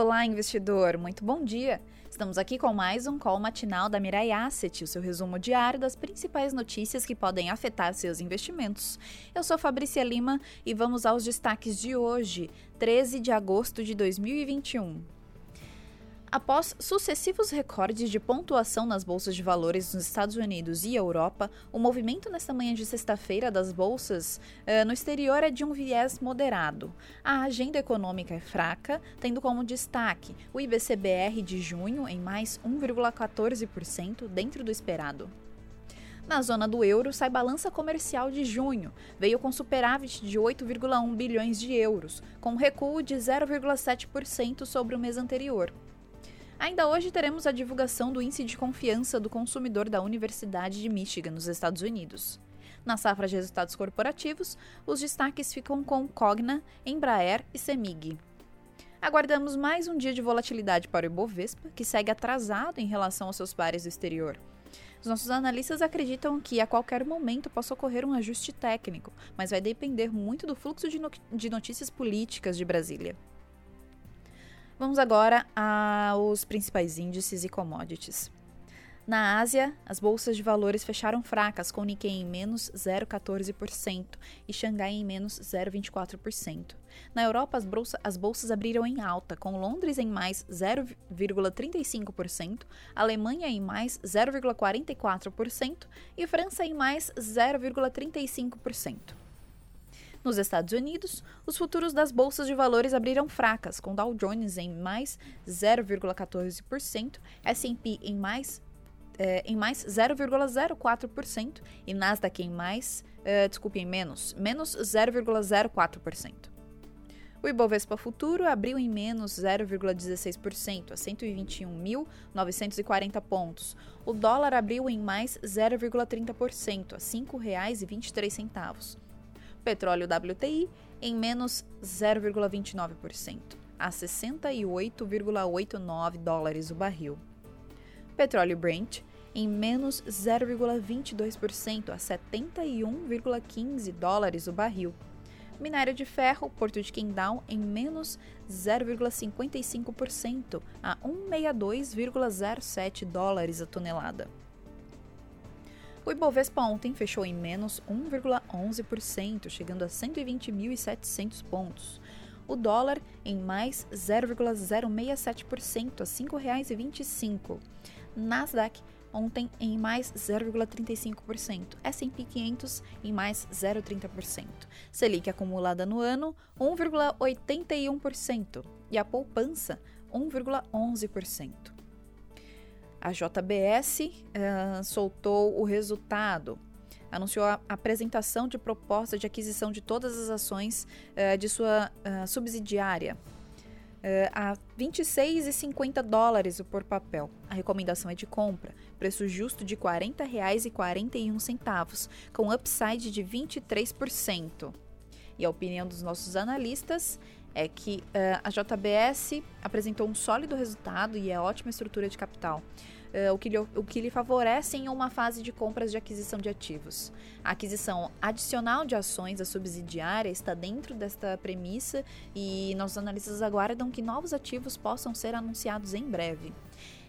Olá, investidor! Muito bom dia! Estamos aqui com mais um call matinal da Mirai Asset, o seu resumo diário das principais notícias que podem afetar seus investimentos. Eu sou Fabrícia Lima e vamos aos destaques de hoje, 13 de agosto de 2021. Após sucessivos recordes de pontuação nas bolsas de valores nos Estados Unidos e Europa, o movimento nesta manhã de sexta-feira das bolsas uh, no exterior é de um viés moderado. A agenda econômica é fraca, tendo como destaque o IBCBR de junho em mais 1,14%, dentro do esperado. Na zona do euro, sai balança comercial de junho. Veio com superávit de 8,1 bilhões de euros, com recuo de 0,7% sobre o mês anterior. Ainda hoje teremos a divulgação do Índice de Confiança do Consumidor da Universidade de Michigan, nos Estados Unidos. Na safra de resultados corporativos, os destaques ficam com Cogna, Embraer e Semig. Aguardamos mais um dia de volatilidade para o Ibovespa, que segue atrasado em relação aos seus pares do exterior. Os nossos analistas acreditam que a qualquer momento possa ocorrer um ajuste técnico, mas vai depender muito do fluxo de, no de notícias políticas de Brasília. Vamos agora aos principais índices e commodities. Na Ásia, as bolsas de valores fecharam fracas, com Nikkei em menos 0,14% e Xangai em menos 0,24%. Na Europa, as, bolsa, as bolsas abriram em alta, com Londres em mais 0,35%, Alemanha em mais 0,44% e França em mais 0,35%. Nos Estados Unidos, os futuros das bolsas de valores abriram fracas, com Dow Jones em mais 0,14%, S&P em mais é, em mais 0,04% e Nasdaq em mais, é, desculpe, em menos, menos 0,04%. O Ibovespa Futuro abriu em menos 0,16%, a 121.940 pontos. O dólar abriu em mais 0,30%, a R$ 5,23 petróleo WTI em menos 0,29%, a 68,89 dólares o barril. Petróleo Brent em menos 0,22% a 71,15 dólares o barril. Minério de ferro, Porto de Qingdao, em menos 0,55% a 162,07 dólares a tonelada. O Ibovespa ontem fechou em menos 1,11%, chegando a 120.700 pontos. O dólar em mais 0,067% a R$ 5,25. Nasdaq ontem em mais 0,35%, S&P 500 em mais 0,30%. Selic acumulada no ano 1,81% e a poupança 1,11%. A JBS uh, eh, soltou o resultado, anunciou a apresentação de proposta de aquisição de todas as ações uh, de sua uh, subsidiária a 26,50 dólares por papel. A recomendação é de compra, preço justo de R$ 40,41, com upside de 23%. E a opinião dos nossos analistas é que uh, a JBS apresentou um sólido resultado e é ótima estrutura de capital. Uh, o, que lhe, o que lhe favorece em uma fase de compras de aquisição de ativos. A aquisição adicional de ações da subsidiária está dentro desta premissa e nossos analistas aguardam que novos ativos possam ser anunciados em breve.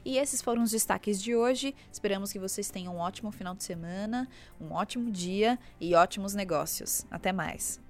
E esses foram os destaques de hoje. Esperamos que vocês tenham um ótimo final de semana, um ótimo dia e ótimos negócios. Até mais!